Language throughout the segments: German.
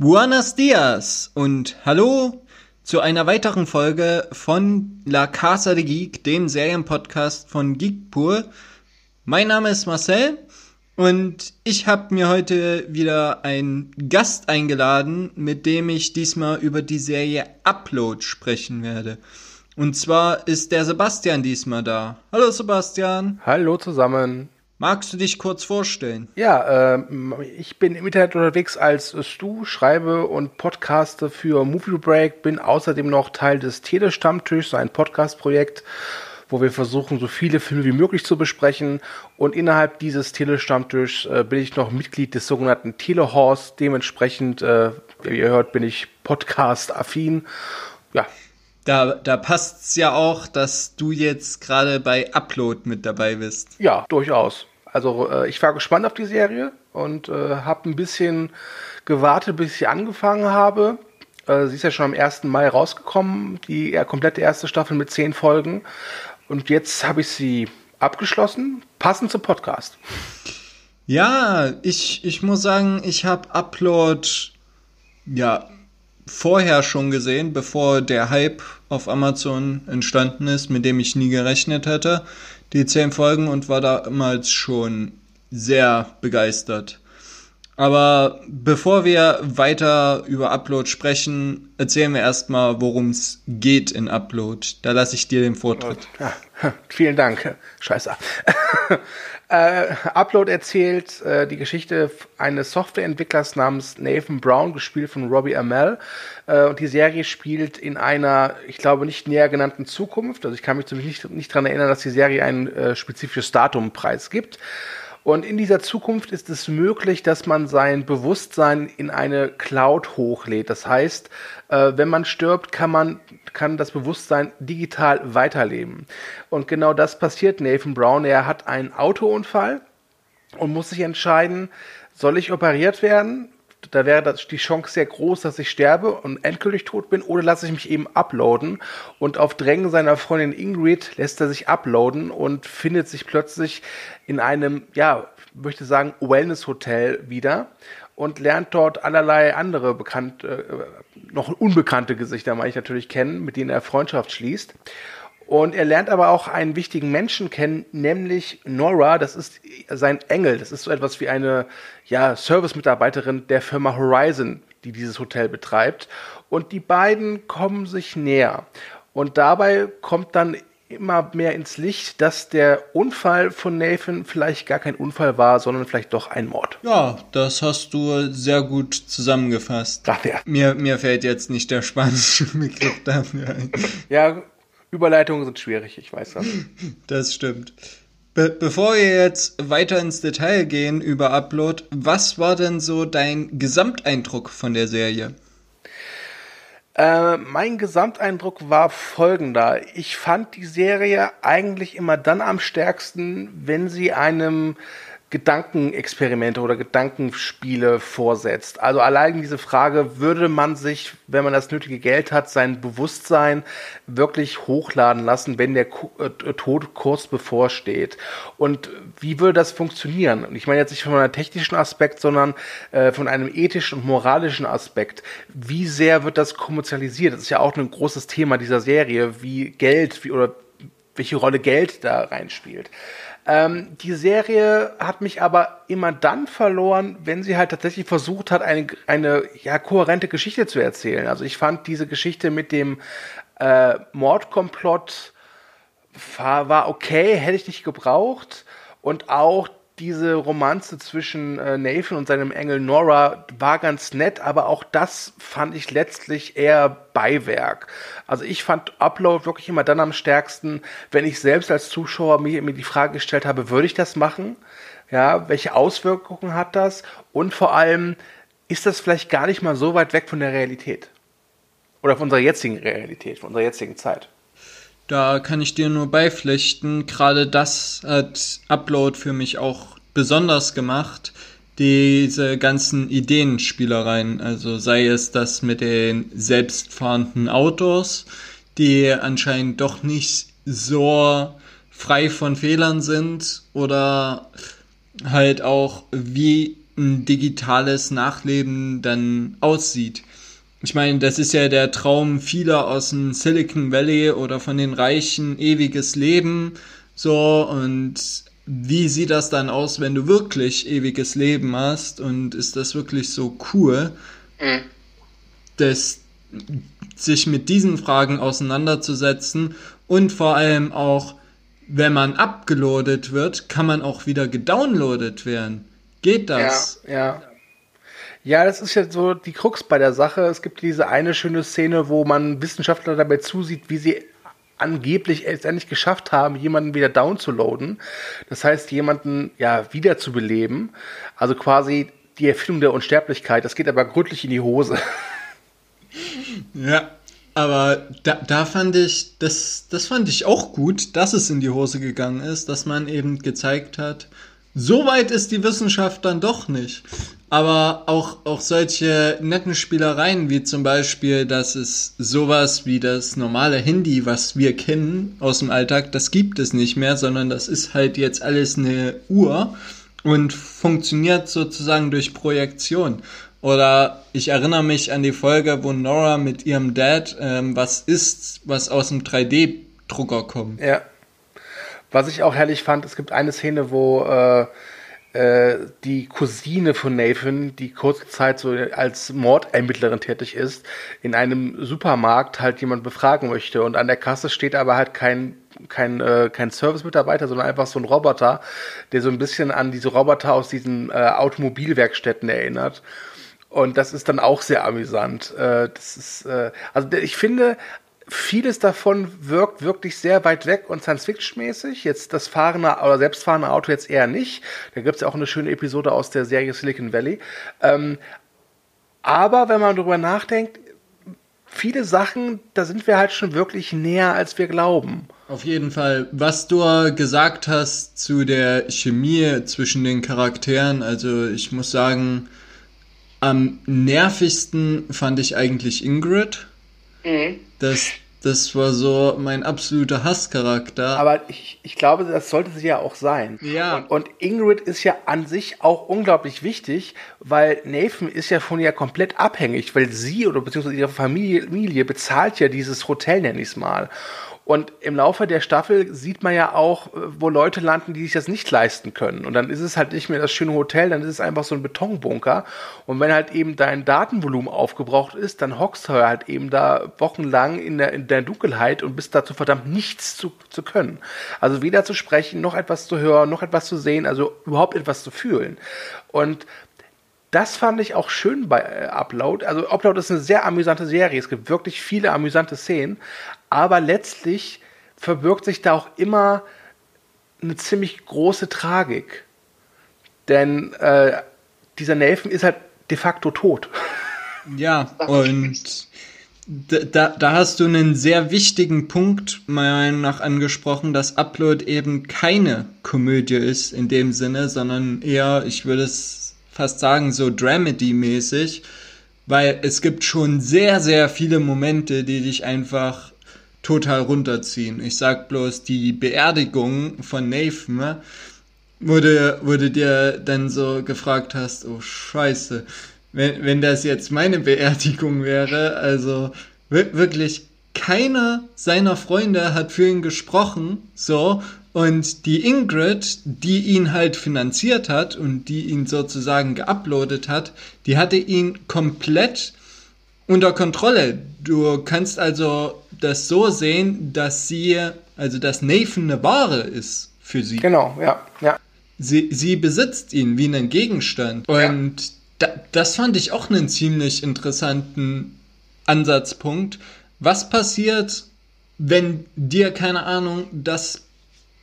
Buenos Dias und hallo zu einer weiteren Folge von La Casa de Geek, dem Serienpodcast von Geekpur. Mein Name ist Marcel und ich habe mir heute wieder einen Gast eingeladen, mit dem ich diesmal über die Serie Upload sprechen werde. Und zwar ist der Sebastian diesmal da. Hallo Sebastian. Hallo zusammen. Magst du dich kurz vorstellen? Ja, äh, ich bin im Internet unterwegs als Stu, schreibe und podcaste für Movie Break, bin außerdem noch Teil des Telestammtischs, ein Podcast-Projekt, wo wir versuchen, so viele Filme wie möglich zu besprechen. Und innerhalb dieses Telestammtischs äh, bin ich noch Mitglied des sogenannten Telehorse. Dementsprechend, äh, wie ihr hört, bin ich Podcast-affin. Ja, da, da passt's ja auch, dass du jetzt gerade bei Upload mit dabei bist. Ja, durchaus. Also äh, ich war gespannt auf die Serie und äh, habe ein bisschen gewartet, bis ich angefangen habe. Äh, sie ist ja schon am 1. Mai rausgekommen, die komplette erste Staffel mit zehn Folgen. Und jetzt habe ich sie abgeschlossen, passend zum Podcast. Ja, ich, ich muss sagen, ich habe Upload ja vorher schon gesehen, bevor der Hype auf Amazon entstanden ist, mit dem ich nie gerechnet hätte, die zehn Folgen und war damals schon sehr begeistert. Aber bevor wir weiter über Upload sprechen, erzählen wir erstmal, worum es geht in Upload. Da lasse ich dir den Vortritt. Ja, vielen Dank. Scheiße. Äh, Upload erzählt äh, die Geschichte eines Softwareentwicklers namens Nathan Brown, gespielt von Robbie Amell. Äh, und die Serie spielt in einer, ich glaube, nicht näher genannten Zukunft. Also ich kann mich zumindest nicht, nicht daran erinnern, dass die Serie ein äh, spezifisches Datum preisgibt. Und in dieser Zukunft ist es möglich, dass man sein Bewusstsein in eine Cloud hochlädt. Das heißt, äh, wenn man stirbt, kann man kann das Bewusstsein digital weiterleben. Und genau das passiert Nathan Brown. Er hat einen Autounfall und muss sich entscheiden, soll ich operiert werden? Da wäre die Chance sehr groß, dass ich sterbe und endgültig tot bin, oder lasse ich mich eben uploaden. Und auf Drängen seiner Freundin Ingrid lässt er sich uploaden und findet sich plötzlich in einem, ja, möchte sagen, Wellness-Hotel wieder und lernt dort allerlei andere bekannt, äh, noch unbekannte Gesichter, meine ich natürlich kennen, mit denen er Freundschaft schließt. Und er lernt aber auch einen wichtigen Menschen kennen, nämlich Nora. Das ist sein Engel. Das ist so etwas wie eine ja, Service-Mitarbeiterin der Firma Horizon, die dieses Hotel betreibt. Und die beiden kommen sich näher. Und dabei kommt dann immer mehr ins Licht, dass der Unfall von Nathan vielleicht gar kein Unfall war, sondern vielleicht doch ein Mord. Ja, das hast du sehr gut zusammengefasst. Ach, ja. Mir, mir fällt jetzt nicht der spanische Begriff dafür ein. Ja, Überleitungen sind schwierig, ich weiß das. Das stimmt. Be bevor wir jetzt weiter ins Detail gehen über Upload, was war denn so dein Gesamteindruck von der Serie? Äh, mein Gesamteindruck war folgender. Ich fand die Serie eigentlich immer dann am stärksten, wenn sie einem Gedankenexperimente oder Gedankenspiele vorsetzt. Also allein diese Frage, würde man sich, wenn man das nötige Geld hat, sein Bewusstsein wirklich hochladen lassen, wenn der äh, Tod kurz bevorsteht? Und wie würde das funktionieren? Und ich meine jetzt nicht von einem technischen Aspekt, sondern äh, von einem ethischen und moralischen Aspekt. Wie sehr wird das kommerzialisiert? Das ist ja auch ein großes Thema dieser Serie, wie Geld wie, oder welche Rolle Geld da reinspielt. Ähm, die Serie hat mich aber immer dann verloren, wenn sie halt tatsächlich versucht hat, eine, eine ja, kohärente Geschichte zu erzählen. Also ich fand diese Geschichte mit dem äh, Mordkomplott war, war okay, hätte ich nicht gebraucht. Und auch diese Romanze zwischen äh, Nathan und seinem Engel Nora war ganz nett, aber auch das fand ich letztlich eher Beiwerk. Also ich fand Upload wirklich immer dann am stärksten, wenn ich selbst als Zuschauer mir, mir die Frage gestellt habe, würde ich das machen? Ja, welche Auswirkungen hat das? Und vor allem, ist das vielleicht gar nicht mal so weit weg von der Realität? Oder von unserer jetzigen Realität, von unserer jetzigen Zeit? Da kann ich dir nur beipflichten. Gerade das hat Upload für mich auch besonders gemacht. Diese ganzen Ideenspielereien, also sei es das mit den selbstfahrenden Autos, die anscheinend doch nicht so frei von Fehlern sind oder halt auch wie ein digitales Nachleben dann aussieht. Ich meine, das ist ja der Traum vieler aus dem Silicon Valley oder von den Reichen, ewiges Leben. So, und wie sieht das dann aus, wenn du wirklich ewiges Leben hast? Und ist das wirklich so cool? Mhm. Das, sich mit diesen Fragen auseinanderzusetzen und vor allem auch, wenn man abgeloadet wird, kann man auch wieder gedownloadet werden. Geht das? Ja, ja. Ja, das ist ja so die Krux bei der Sache. Es gibt diese eine schöne Szene, wo man Wissenschaftler dabei zusieht, wie sie angeblich letztendlich geschafft haben, jemanden wieder downzuladen. Das heißt, jemanden ja wieder zu beleben. Also quasi die Erfindung der Unsterblichkeit. Das geht aber gründlich in die Hose. Ja, aber da, da fand ich, das, das fand ich auch gut, dass es in die Hose gegangen ist, dass man eben gezeigt hat, so weit ist die Wissenschaft dann doch nicht. Aber auch, auch solche netten Spielereien, wie zum Beispiel, dass es sowas wie das normale Handy, was wir kennen aus dem Alltag, das gibt es nicht mehr, sondern das ist halt jetzt alles eine Uhr und funktioniert sozusagen durch Projektion. Oder ich erinnere mich an die Folge, wo Nora mit ihrem Dad ähm, was isst, was aus dem 3D-Drucker kommt. Ja. Was ich auch herrlich fand, es gibt eine Szene, wo äh, die Cousine von Nathan, die kurze Zeit so als Mordermittlerin tätig ist, in einem Supermarkt halt jemand befragen möchte. Und an der Kasse steht aber halt kein kein, äh, kein Service-Mitarbeiter, sondern einfach so ein Roboter, der so ein bisschen an diese Roboter aus diesen äh, Automobilwerkstätten erinnert. Und das ist dann auch sehr amüsant. Äh, das ist, äh, also ich finde, vieles davon wirkt wirklich sehr weit weg und Science-Fiction-mäßig. Jetzt das fahrende oder selbstfahrende Auto jetzt eher nicht. Da gibt es ja auch eine schöne Episode aus der Serie Silicon Valley. Ähm, aber wenn man darüber nachdenkt, viele Sachen, da sind wir halt schon wirklich näher, als wir glauben. Auf jeden Fall. Was du gesagt hast zu der Chemie zwischen den Charakteren, also ich muss sagen, am nervigsten fand ich eigentlich Ingrid. Mhm. Das, das war so mein absoluter Hasscharakter. Aber ich, ich glaube, das sollte sie ja auch sein. Ja. Und, und, Ingrid ist ja an sich auch unglaublich wichtig, weil Nathan ist ja von ihr komplett abhängig, weil sie oder beziehungsweise ihre Familie bezahlt ja dieses Hotel, nenne ich es mal. Und im Laufe der Staffel sieht man ja auch, äh, wo Leute landen, die sich das nicht leisten können. Und dann ist es halt nicht mehr das schöne Hotel, dann ist es einfach so ein Betonbunker. Und wenn halt eben dein Datenvolumen aufgebraucht ist, dann hockst du halt eben da wochenlang in der, in der Dunkelheit und bist dazu verdammt nichts zu, zu können. Also weder zu sprechen, noch etwas zu hören, noch etwas zu sehen, also überhaupt etwas zu fühlen. Und das fand ich auch schön bei äh, Upload. Also Upload ist eine sehr amüsante Serie. Es gibt wirklich viele amüsante Szenen, aber letztlich verbirgt sich da auch immer eine ziemlich große Tragik. Denn äh, dieser Nathan ist halt de facto tot. Ja, und da, da hast du einen sehr wichtigen Punkt meiner Meinung nach angesprochen, dass Upload eben keine Komödie ist in dem Sinne, sondern eher, ich würde es fast sagen, so Dramedy-mäßig, weil es gibt schon sehr, sehr viele Momente, die dich einfach total runterziehen. Ich sag bloß, die Beerdigung von Nathan, ne, wurde, wurde dir dann so gefragt hast, oh scheiße, wenn, wenn das jetzt meine Beerdigung wäre, also wirklich keiner seiner Freunde hat für ihn gesprochen, so, und die Ingrid, die ihn halt finanziert hat und die ihn sozusagen geuploadet hat, die hatte ihn komplett unter Kontrolle. Du kannst also das so sehen, dass sie, also dass Nathan eine Ware ist für sie. Genau, ja, ja. Sie, sie besitzt ihn wie einen Gegenstand. Und ja. da, das fand ich auch einen ziemlich interessanten Ansatzpunkt. Was passiert, wenn dir, keine Ahnung, das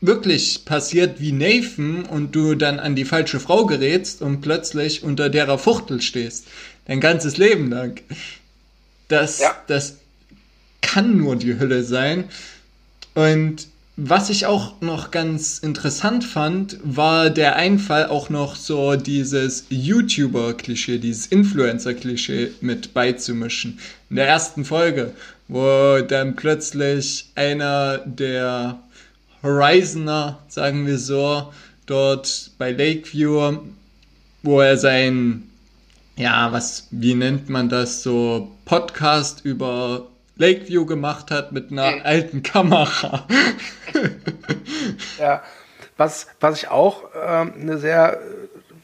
wirklich passiert wie Nathan und du dann an die falsche Frau gerätst und plötzlich unter derer Fuchtel stehst? Dein ganzes Leben lang. Das, ja. das kann nur die Hölle sein. Und was ich auch noch ganz interessant fand, war der Einfall auch noch so dieses YouTuber-Klischee, dieses Influencer-Klischee mit beizumischen. In der ersten Folge, wo dann plötzlich einer der Horizoner, sagen wir so, dort bei Lakeview wo er sein, ja, was, wie nennt man das, so Podcast über Lakeview gemacht hat mit einer alten Kamera. ja, was, was ich auch ähm, eine sehr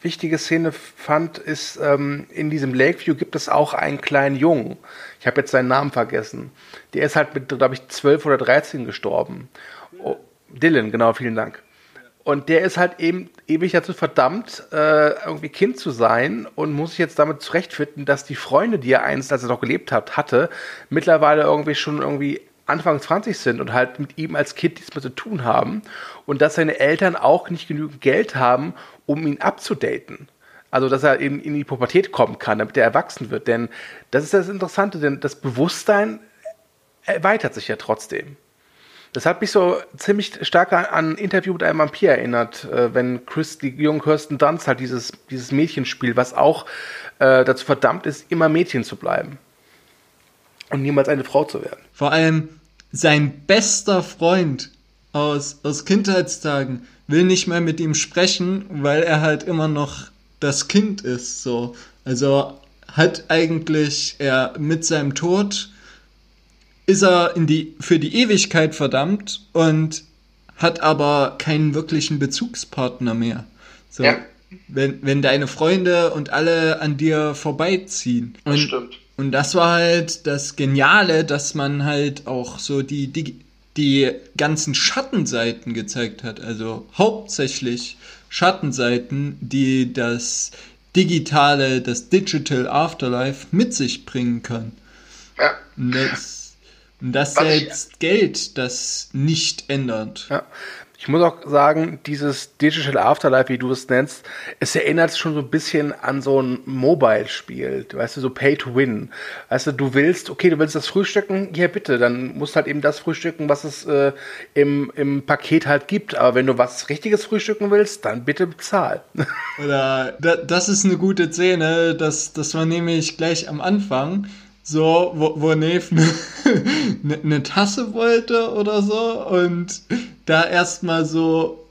wichtige Szene fand, ist, ähm, in diesem Lakeview gibt es auch einen kleinen Jungen. Ich habe jetzt seinen Namen vergessen. Der ist halt mit, glaube ich, 12 oder 13 gestorben. Oh, Dylan, genau, vielen Dank. Und der ist halt eben ewig dazu verdammt, äh, irgendwie Kind zu sein und muss sich jetzt damit zurechtfinden, dass die Freunde, die er einst, als er noch gelebt hat, hatte, mittlerweile irgendwie schon irgendwie Anfang 20 sind und halt mit ihm als Kind nichts mehr zu tun haben und dass seine Eltern auch nicht genügend Geld haben, um ihn abzudaten. Also, dass er eben in die Pubertät kommen kann, damit er erwachsen wird. Denn das ist das Interessante, denn das Bewusstsein erweitert sich ja trotzdem. Das hat mich so ziemlich stark an ein Interview mit einem Vampir erinnert, äh, wenn Chris, die junge Kirsten Dunst halt dieses, dieses Mädchenspiel, was auch äh, dazu verdammt ist, immer Mädchen zu bleiben. Und niemals eine Frau zu werden. Vor allem sein bester Freund aus, aus Kindheitstagen will nicht mehr mit ihm sprechen, weil er halt immer noch das Kind ist. So. Also hat eigentlich er mit seinem Tod ist er in die, für die Ewigkeit verdammt und hat aber keinen wirklichen Bezugspartner mehr. So, ja. wenn, wenn deine Freunde und alle an dir vorbeiziehen. Und, das stimmt. Und das war halt das Geniale, dass man halt auch so die, die, die ganzen Schattenseiten gezeigt hat. Also hauptsächlich Schattenseiten, die das digitale, das Digital Afterlife mit sich bringen kann. Ja. Und das, das setzt Geld, das nicht ändert. Ja. Ich muss auch sagen, dieses Digital Afterlife, wie du es nennst, es erinnert schon so ein bisschen an so ein Mobile-Spiel. Weißt du, so Pay to Win. Weißt du, du willst, okay, du willst das frühstücken, ja bitte, dann musst du halt eben das frühstücken, was es äh, im, im Paket halt gibt. Aber wenn du was richtiges frühstücken willst, dann bitte bezahl. Oder das ist eine gute Szene, das, das war nämlich gleich am Anfang so, wo, wo Neve eine ne Tasse wollte oder so und da erstmal so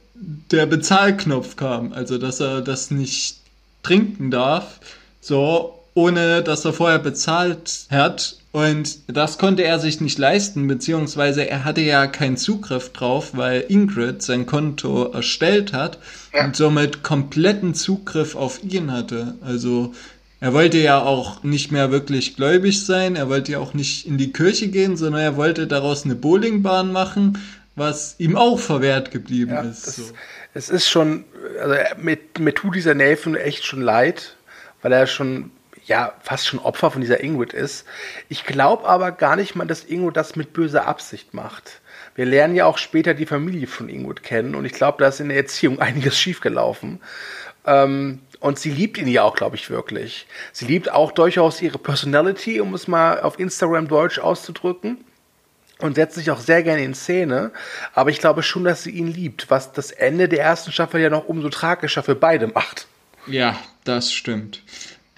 der Bezahlknopf kam, also dass er das nicht trinken darf, so ohne dass er vorher bezahlt hat und das konnte er sich nicht leisten, beziehungsweise er hatte ja keinen Zugriff drauf, weil Ingrid sein Konto erstellt hat ja. und somit kompletten Zugriff auf ihn hatte. Also er wollte ja auch nicht mehr wirklich gläubig sein, er wollte ja auch nicht in die Kirche gehen, sondern er wollte daraus eine Bowlingbahn machen, was ihm auch verwehrt geblieben ja, ist. Das, so. Es ist schon, also mit, mir tut dieser Nathan echt schon leid, weil er schon ja fast schon Opfer von dieser Ingrid ist. Ich glaube aber gar nicht mal, dass Ingrid das mit böser Absicht macht. Wir lernen ja auch später die Familie von Ingrid kennen und ich glaube, da ist in der Erziehung einiges schiefgelaufen. Ähm, und sie liebt ihn ja auch, glaube ich, wirklich. Sie liebt auch durchaus ihre Personality, um es mal auf Instagram Deutsch auszudrücken. Und setzt sich auch sehr gerne in Szene. Aber ich glaube schon, dass sie ihn liebt, was das Ende der ersten Staffel ja noch umso tragischer für beide macht. Ja, das stimmt.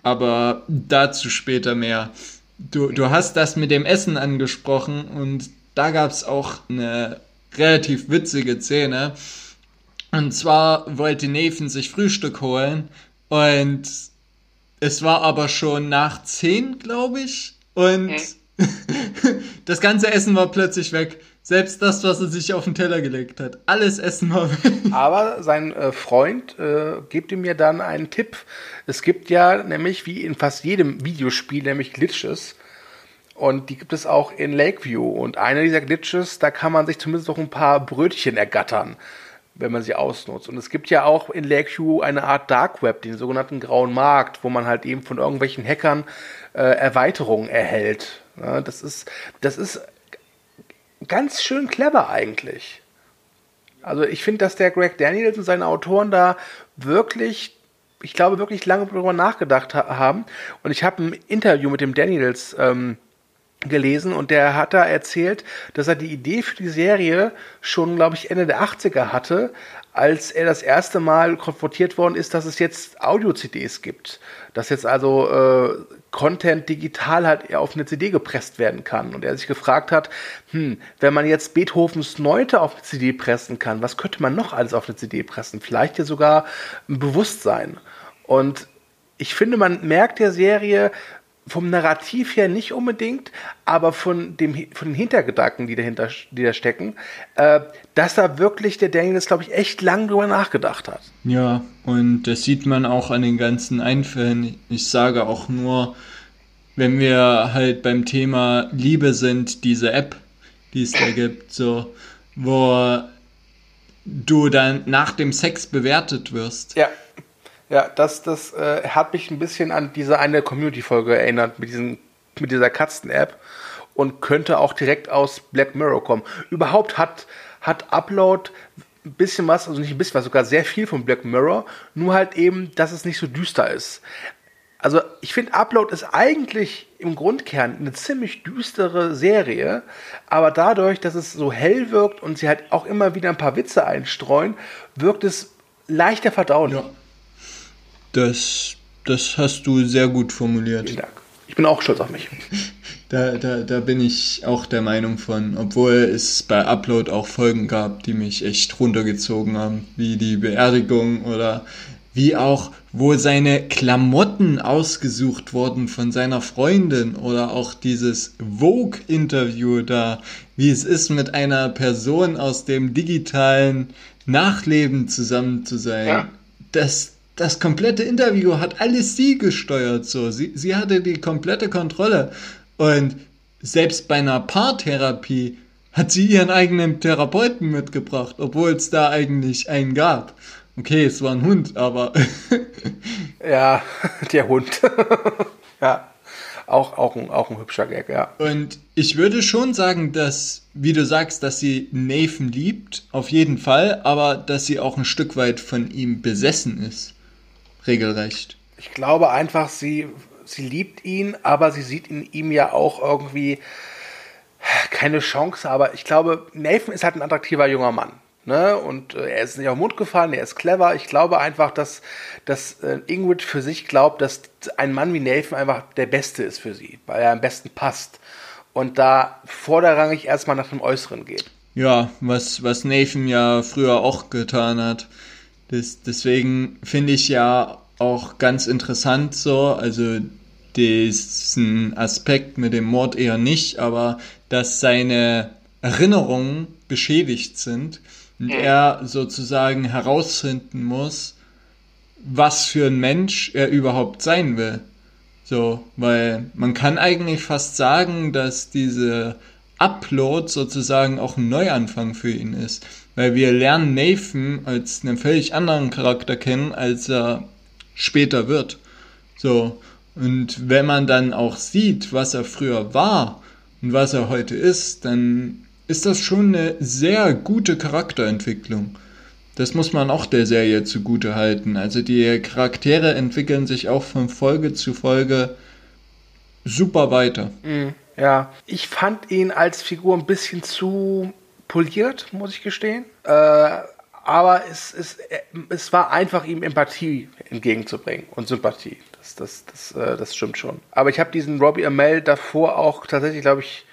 Aber dazu später mehr. Du, du hast das mit dem Essen angesprochen und da gab es auch eine relativ witzige Szene. Und zwar wollte Nathan sich Frühstück holen und es war aber schon nach zehn, glaube ich. Und mhm. das ganze Essen war plötzlich weg. Selbst das, was er sich auf den Teller gelegt hat. Alles Essen war weg. Aber sein äh, Freund äh, gibt ihm ja dann einen Tipp. Es gibt ja nämlich, wie in fast jedem Videospiel, nämlich Glitches. Und die gibt es auch in Lakeview. Und einer dieser Glitches, da kann man sich zumindest noch ein paar Brötchen ergattern wenn man sie ausnutzt. Und es gibt ja auch in Lakeview eine Art Dark Web, den sogenannten grauen Markt, wo man halt eben von irgendwelchen Hackern äh, Erweiterungen erhält. Ja, das ist, das ist ganz schön clever eigentlich. Also ich finde, dass der Greg Daniels und seine Autoren da wirklich, ich glaube, wirklich lange darüber nachgedacht ha haben. Und ich habe ein Interview mit dem Daniels ähm, gelesen und der hat da erzählt, dass er die Idee für die Serie schon, glaube ich, Ende der 80er hatte, als er das erste Mal konfrontiert worden ist, dass es jetzt Audio-CDs gibt. Dass jetzt also äh, Content digital halt auf eine CD gepresst werden kann. Und er sich gefragt hat, hm, wenn man jetzt Beethovens Neunte auf eine CD pressen kann, was könnte man noch alles auf eine CD pressen? Vielleicht ja sogar ein Bewusstsein. Und ich finde, man merkt der Serie vom Narrativ her nicht unbedingt, aber von, dem, von den Hintergedanken, die dahinter die da stecken, äh, dass da wirklich der Daniels, glaube ich, echt lang drüber nachgedacht hat. Ja, und das sieht man auch an den ganzen Einfällen. Ich sage auch nur, wenn wir halt beim Thema Liebe sind, diese App, die es da gibt, so, wo du dann nach dem Sex bewertet wirst. Ja. Ja, das, das äh, hat mich ein bisschen an diese eine Community-Folge erinnert mit, diesen, mit dieser Katzen-App und könnte auch direkt aus Black Mirror kommen. Überhaupt hat, hat Upload ein bisschen was, also nicht ein bisschen was, sogar sehr viel von Black Mirror, nur halt eben, dass es nicht so düster ist. Also ich finde, Upload ist eigentlich im Grundkern eine ziemlich düstere Serie, aber dadurch, dass es so hell wirkt und sie halt auch immer wieder ein paar Witze einstreuen, wirkt es leichter verdaulich. Ja. Das, das hast du sehr gut formuliert. Vielen Dank. Ich bin auch stolz auf mich. Da, da, da bin ich auch der Meinung von, obwohl es bei Upload auch Folgen gab, die mich echt runtergezogen haben, wie die Beerdigung oder wie auch, wo seine Klamotten ausgesucht wurden von seiner Freundin oder auch dieses Vogue-Interview da, wie es ist, mit einer Person aus dem digitalen Nachleben zusammen zu sein. Ja. Das, das komplette Interview hat alles sie gesteuert. So. Sie, sie hatte die komplette Kontrolle. Und selbst bei einer Paartherapie hat sie ihren eigenen Therapeuten mitgebracht, obwohl es da eigentlich einen gab. Okay, es war ein Hund, aber. ja, der Hund. ja. Auch, auch, ein, auch ein hübscher Gag, ja. Und ich würde schon sagen, dass, wie du sagst, dass sie Nathan liebt, auf jeden Fall, aber dass sie auch ein Stück weit von ihm besessen ist regelrecht. Ich glaube einfach, sie, sie liebt ihn, aber sie sieht in ihm ja auch irgendwie keine Chance. Aber ich glaube, Nathan ist halt ein attraktiver junger Mann. Ne? Und äh, er ist nicht auf den Mund gefallen, er ist clever. Ich glaube einfach, dass, dass äh, Ingrid für sich glaubt, dass ein Mann wie Nathan einfach der Beste ist für sie, weil er am besten passt. Und da vorderrangig erstmal nach dem Äußeren geht. Ja, was, was Nathan ja früher auch getan hat. Das, deswegen finde ich ja auch ganz interessant so, also diesen Aspekt mit dem Mord eher nicht, aber dass seine Erinnerungen beschädigt sind und er sozusagen herausfinden muss, was für ein Mensch er überhaupt sein will. So, weil man kann eigentlich fast sagen, dass diese Upload sozusagen auch ein Neuanfang für ihn ist. Weil wir lernen Nathan als einen völlig anderen Charakter kennen, als er später wird. So. Und wenn man dann auch sieht, was er früher war und was er heute ist, dann ist das schon eine sehr gute Charakterentwicklung. Das muss man auch der Serie zugute halten. Also die Charaktere entwickeln sich auch von Folge zu Folge super weiter. Mhm. Ja, ich fand ihn als Figur ein bisschen zu poliert, muss ich gestehen. Äh, aber es, es, es war einfach, ihm Empathie entgegenzubringen und Sympathie. Das, das, das, äh, das stimmt schon. Aber ich habe diesen Robbie Amell davor auch tatsächlich, glaube ich,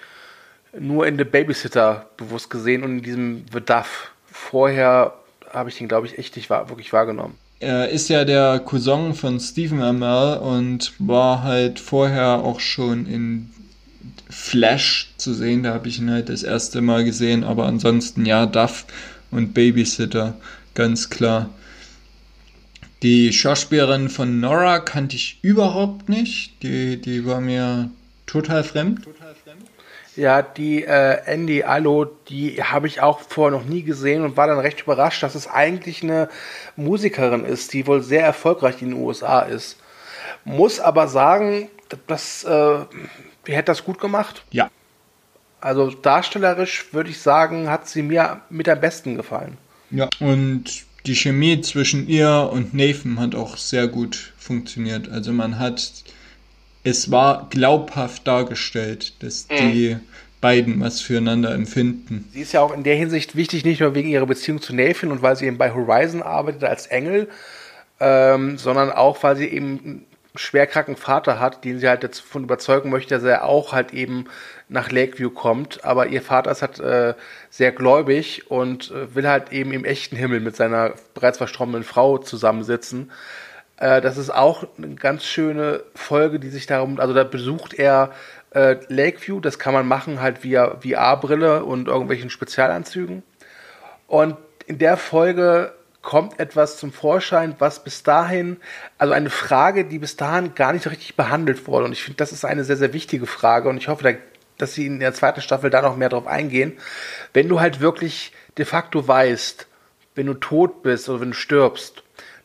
nur in The Babysitter bewusst gesehen und in diesem The Duff. Vorher habe ich den, glaube ich, echt nicht wahr, wirklich wahrgenommen. Er ist ja der Cousin von Stephen Amell und war halt vorher auch schon in Flash zu sehen. Da habe ich ihn halt das erste Mal gesehen. Aber ansonsten ja, Duff und Babysitter, ganz klar. Die Schauspielerin von Nora kannte ich überhaupt nicht. Die, die war mir total fremd. Ja, die äh, Andy Allo, die habe ich auch vorher noch nie gesehen und war dann recht überrascht, dass es eigentlich eine Musikerin ist, die wohl sehr erfolgreich in den USA ist. Muss aber sagen, dass äh, die hätte das gut gemacht. Ja. Also darstellerisch würde ich sagen, hat sie mir mit am besten gefallen. Ja, und die Chemie zwischen ihr und Nathan hat auch sehr gut funktioniert. Also man hat, es war glaubhaft dargestellt, dass mhm. die beiden was füreinander empfinden. Sie ist ja auch in der Hinsicht wichtig, nicht nur wegen ihrer Beziehung zu Nathan und weil sie eben bei Horizon arbeitet als Engel, ähm, sondern auch, weil sie eben schwerkranken Vater hat, den sie halt davon überzeugen möchte, dass er auch halt eben nach Lakeview kommt. Aber ihr Vater ist halt äh, sehr gläubig und äh, will halt eben im echten Himmel mit seiner bereits verstorbenen Frau zusammensitzen. Äh, das ist auch eine ganz schöne Folge, die sich darum, also da besucht er äh, Lakeview, das kann man machen halt via VR-Brille und irgendwelchen Spezialanzügen. Und in der Folge kommt etwas zum Vorschein, was bis dahin, also eine Frage, die bis dahin gar nicht so richtig behandelt wurde. Und ich finde, das ist eine sehr, sehr wichtige Frage. Und ich hoffe, dass sie in der zweiten Staffel da noch mehr drauf eingehen. Wenn du halt wirklich de facto weißt, wenn du tot bist oder wenn du stirbst,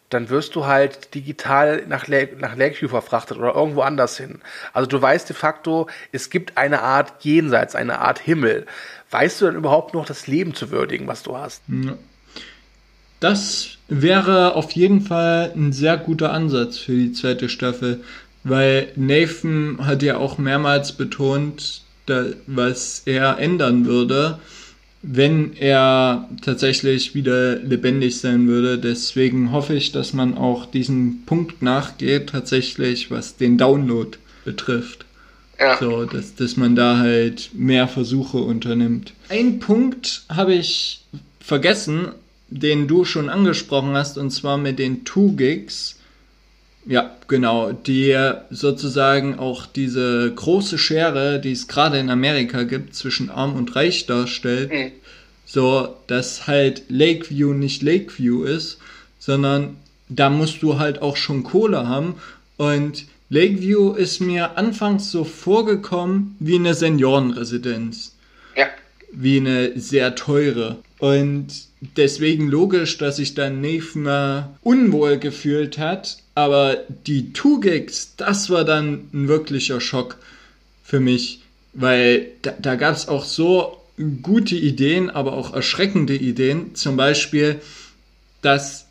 dann wirst du halt digital nach, Lake, nach Lakeview verfrachtet oder irgendwo anders hin. Also du weißt de facto, es gibt eine Art Jenseits, eine Art Himmel. Weißt du dann überhaupt noch das Leben zu würdigen, was du hast? Das wäre auf jeden Fall ein sehr guter Ansatz für die zweite Staffel, weil Nathan hat ja auch mehrmals betont, da, was er ändern würde wenn er tatsächlich wieder lebendig sein würde. Deswegen hoffe ich, dass man auch diesen Punkt nachgeht, tatsächlich, was den Download betrifft. Ja. So, dass, dass man da halt mehr Versuche unternimmt. Ein Punkt habe ich vergessen, den du schon angesprochen hast, und zwar mit den Two Gigs. Ja, genau, die sozusagen auch diese große Schere, die es gerade in Amerika gibt, zwischen arm und reich darstellt. Mhm. So, dass halt Lakeview nicht Lakeview ist, sondern da musst du halt auch schon Kohle haben. Und Lakeview ist mir anfangs so vorgekommen wie eine Seniorenresidenz. Ja. Wie eine sehr teure. Und deswegen logisch, dass sich dann Neve unwohl gefühlt hat, aber die Two Gigs, das war dann ein wirklicher Schock für mich, weil da, da gab es auch so gute Ideen, aber auch erschreckende Ideen. Zum Beispiel, dass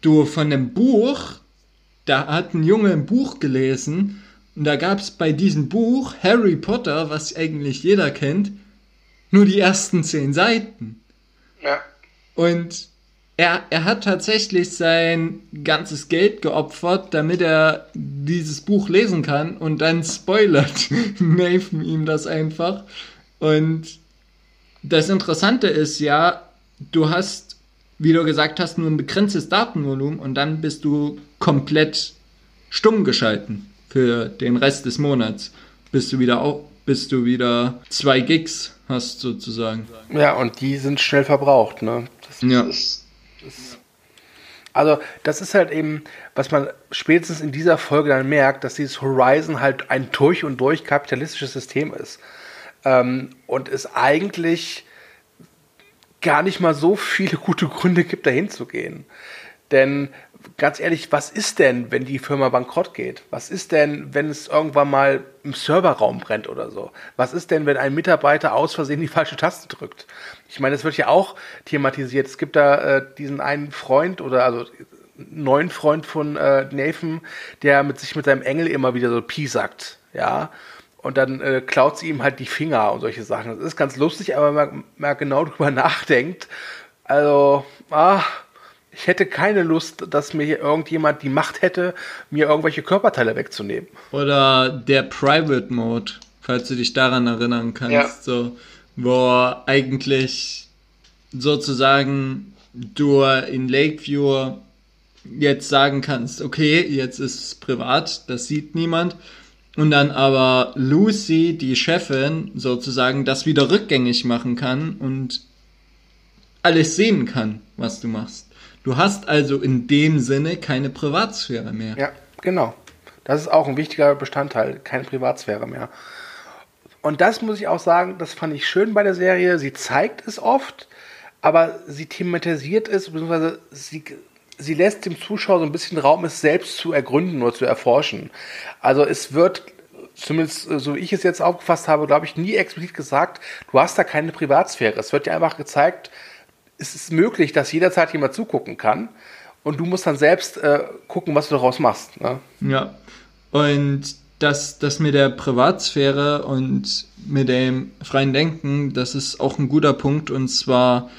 du von einem Buch, da hat ein Junge ein Buch gelesen und da gab es bei diesem Buch Harry Potter, was eigentlich jeder kennt, nur die ersten zehn Seiten. Ja. Und er, er hat tatsächlich sein ganzes Geld geopfert, damit er dieses Buch lesen kann und dann spoilert Nathan ihm das einfach. Und das Interessante ist ja, du hast, wie du gesagt hast, nur ein begrenztes Datenvolumen und dann bist du komplett stumm geschalten für den Rest des Monats, bis du wieder bis du wieder zwei Gigs hast sozusagen. Ja, und die sind schnell verbraucht, ne? Das ja. Ist, das also, das ist halt eben, was man spätestens in dieser Folge dann merkt, dass dieses Horizon halt ein durch und durch kapitalistisches System ist. Ähm, und es eigentlich gar nicht mal so viele gute Gründe gibt, dahin zu gehen. Denn ganz ehrlich, was ist denn, wenn die Firma bankrott geht? Was ist denn, wenn es irgendwann mal im Serverraum brennt oder so? Was ist denn, wenn ein Mitarbeiter aus Versehen die falsche Taste drückt? Ich meine, das wird ja auch thematisiert. Es gibt da äh, diesen einen Freund oder also neuen Freund von äh, Nathan, der mit sich mit seinem Engel immer wieder so Pi sagt, ja. Und dann äh, klaut sie ihm halt die Finger und solche Sachen. Das ist ganz lustig, aber wenn man mal genau drüber nachdenkt, also, ah, ich hätte keine Lust, dass mir hier irgendjemand die Macht hätte, mir irgendwelche Körperteile wegzunehmen. Oder der Private Mode, falls du dich daran erinnern kannst, ja. so, wo eigentlich sozusagen du in Lakeview jetzt sagen kannst, okay, jetzt ist es privat, das sieht niemand. Und dann aber Lucy, die Chefin, sozusagen das wieder rückgängig machen kann und alles sehen kann, was du machst. Du hast also in dem Sinne keine Privatsphäre mehr. Ja, genau. Das ist auch ein wichtiger Bestandteil, keine Privatsphäre mehr. Und das muss ich auch sagen, das fand ich schön bei der Serie. Sie zeigt es oft, aber sie thematisiert es, beziehungsweise sie, sie lässt dem Zuschauer so ein bisschen Raum, es selbst zu ergründen oder zu erforschen. Also es wird, zumindest äh, so wie ich es jetzt aufgefasst habe, glaube ich, nie explizit gesagt, du hast da keine Privatsphäre. Es wird dir einfach gezeigt, es ist möglich, dass jederzeit jemand zugucken kann. Und du musst dann selbst äh, gucken, was du daraus machst. Ne? Ja. Und das, das mit der Privatsphäre und mit dem freien Denken, das ist auch ein guter Punkt. Und zwar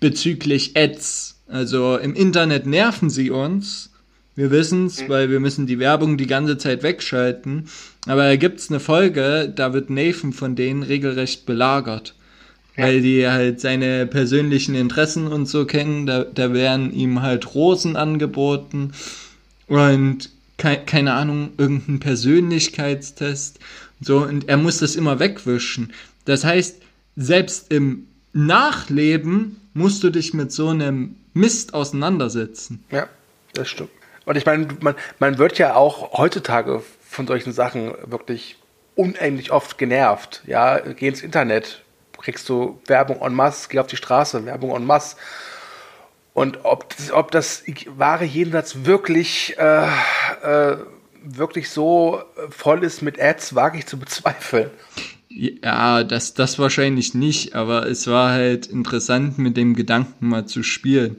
bezüglich Ads. Also im Internet nerven sie uns. Wir wissen es, mhm. weil wir müssen die Werbung die ganze Zeit wegschalten. Aber da gibt es eine Folge, da wird Nathan von denen regelrecht belagert weil die halt seine persönlichen Interessen und so kennen. Da, da werden ihm halt Rosen angeboten und ke keine Ahnung, irgendein Persönlichkeitstest. So, und er muss das immer wegwischen. Das heißt, selbst im Nachleben musst du dich mit so einem Mist auseinandersetzen. Ja, das stimmt. Und ich meine, man, man wird ja auch heutzutage von solchen Sachen wirklich unendlich oft genervt. Ja, geh ins Internet, kriegst du Werbung en masse, geh auf die Straße, Werbung en masse. Und ob das, ob das wahre Jenseits wirklich, äh, äh, wirklich so voll ist mit Ads, wage ich zu bezweifeln. Ja, das, das wahrscheinlich nicht, aber es war halt interessant, mit dem Gedanken mal zu spielen,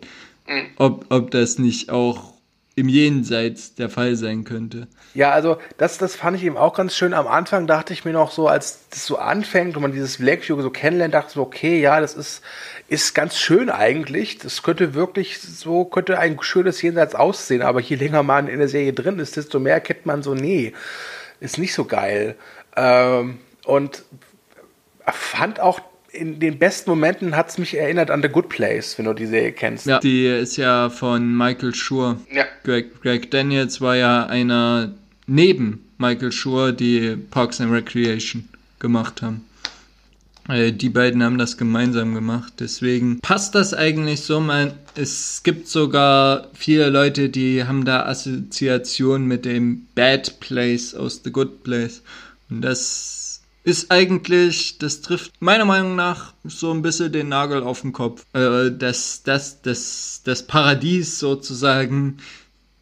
mhm. ob, ob das nicht auch im Jenseits der Fall sein könnte. Ja, also das, das fand ich eben auch ganz schön. Am Anfang dachte ich mir noch so, als das so anfängt und man dieses Lakeview so kennenlernt, dachte ich so, okay, ja, das ist, ist ganz schön eigentlich. Das könnte wirklich so, könnte ein schönes Jenseits aussehen. Aber je länger man in der Serie drin ist, desto mehr kennt man so, nee, ist nicht so geil. Ähm, und fand auch in den besten Momenten hat es mich erinnert an The Good Place, wenn du die Serie kennst. Ja, die ist ja von Michael Schur. Ja. Greg, Greg Daniels war ja einer neben Michael Schur, die Parks and Recreation gemacht haben. Äh, die beiden haben das gemeinsam gemacht. Deswegen passt das eigentlich so. Man, es gibt sogar viele Leute, die haben da Assoziationen mit dem Bad Place aus The Good Place. Und das ist eigentlich, das trifft meiner Meinung nach so ein bisschen den Nagel auf den Kopf. Äh, dass das, das, das Paradies sozusagen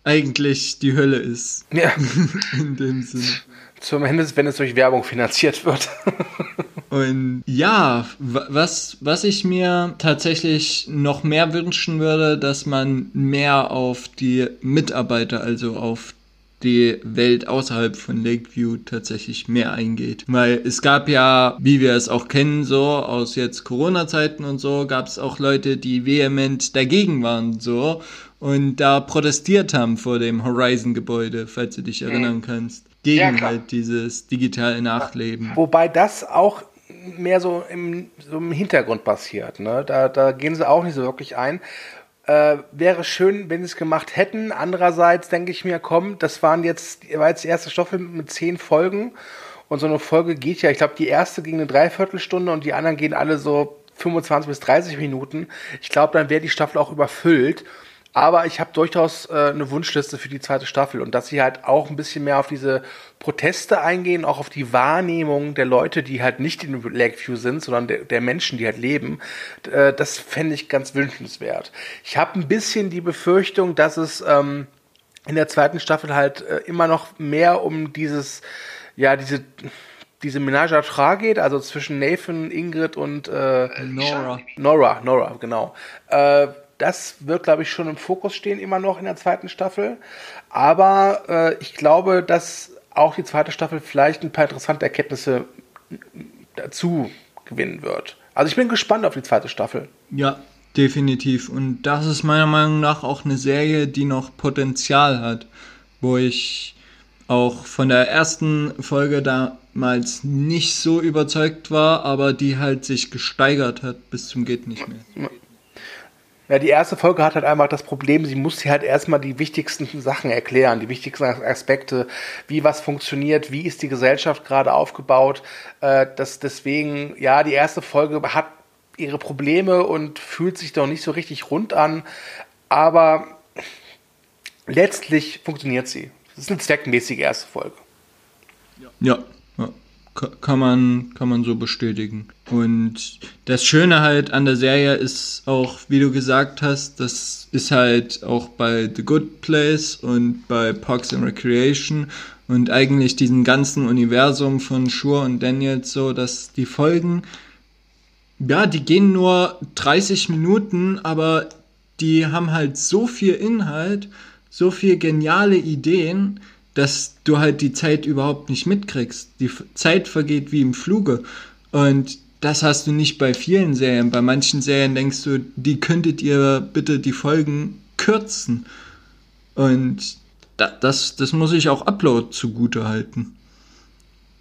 eigentlich die Hölle ist. Ja. In dem Sinne. Zumindest, wenn es durch Werbung finanziert wird. Und ja, was, was ich mir tatsächlich noch mehr wünschen würde, dass man mehr auf die Mitarbeiter, also auf die Welt außerhalb von Lakeview tatsächlich mehr eingeht. Weil es gab ja, wie wir es auch kennen, so aus jetzt Corona-Zeiten und so, gab es auch Leute, die vehement dagegen waren, so und da protestiert haben vor dem Horizon-Gebäude, falls du dich erinnern mhm. kannst. Gegen ja, halt dieses digitale Nachleben. Wobei das auch mehr so im, so im Hintergrund passiert. Ne? Da, da gehen sie auch nicht so wirklich ein. Äh, wäre schön, wenn sie es gemacht hätten. Andererseits denke ich mir, komm, das waren jetzt, war jetzt die erste Staffel mit zehn Folgen. Und so eine Folge geht ja, ich glaube, die erste ging eine Dreiviertelstunde und die anderen gehen alle so 25 bis 30 Minuten. Ich glaube, dann wäre die Staffel auch überfüllt. Aber ich habe durchaus äh, eine Wunschliste für die zweite Staffel und dass sie halt auch ein bisschen mehr auf diese Proteste eingehen, auch auf die Wahrnehmung der Leute, die halt nicht in Lakeview sind, sondern der, der Menschen, die halt leben. Äh, das fände ich ganz wünschenswert. Ich habe ein bisschen die Befürchtung, dass es ähm, in der zweiten Staffel halt äh, immer noch mehr um dieses, ja, diese diese Menage à trois geht, also zwischen Nathan, Ingrid und äh, Nora. Nora, Nora, genau. Äh, das wird, glaube ich, schon im Fokus stehen, immer noch in der zweiten Staffel. Aber äh, ich glaube, dass auch die zweite Staffel vielleicht ein paar interessante Erkenntnisse dazu gewinnen wird. Also ich bin gespannt auf die zweite Staffel. Ja, definitiv. Und das ist meiner Meinung nach auch eine Serie, die noch Potenzial hat, wo ich auch von der ersten Folge damals nicht so überzeugt war, aber die halt sich gesteigert hat bis zum geht nicht mehr. Ja, die erste Folge hat halt einfach das Problem, sie muss halt erstmal die wichtigsten Sachen erklären, die wichtigsten Aspekte, wie was funktioniert, wie ist die Gesellschaft gerade aufgebaut. Äh, das deswegen, ja, die erste Folge hat ihre Probleme und fühlt sich doch nicht so richtig rund an, aber letztlich funktioniert sie. Das ist eine zweckmäßige erste Folge. Ja. ja kann man, kann man so bestätigen. Und das Schöne halt an der Serie ist auch, wie du gesagt hast, das ist halt auch bei The Good Place und bei Parks and Recreation und eigentlich diesem ganzen Universum von Shur und Daniels so, dass die Folgen, ja, die gehen nur 30 Minuten, aber die haben halt so viel Inhalt, so viel geniale Ideen, dass du halt die Zeit überhaupt nicht mitkriegst. Die Zeit vergeht wie im Fluge. Und das hast du nicht bei vielen Serien. Bei manchen Serien denkst du, die könntet ihr bitte die Folgen kürzen. Und das, das muss ich auch Upload zugute halten.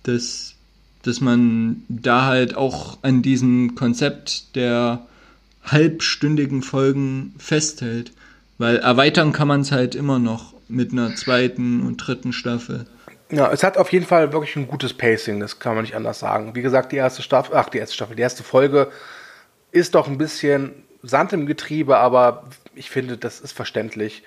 Dass, dass man da halt auch an diesem Konzept der halbstündigen Folgen festhält. Weil erweitern kann man es halt immer noch mit einer zweiten und dritten Staffel. Ja, es hat auf jeden Fall wirklich ein gutes Pacing, das kann man nicht anders sagen. Wie gesagt, die erste Staffel, ach, die erste Staffel, die erste Folge ist doch ein bisschen Sand im Getriebe, aber ich finde, das ist verständlich.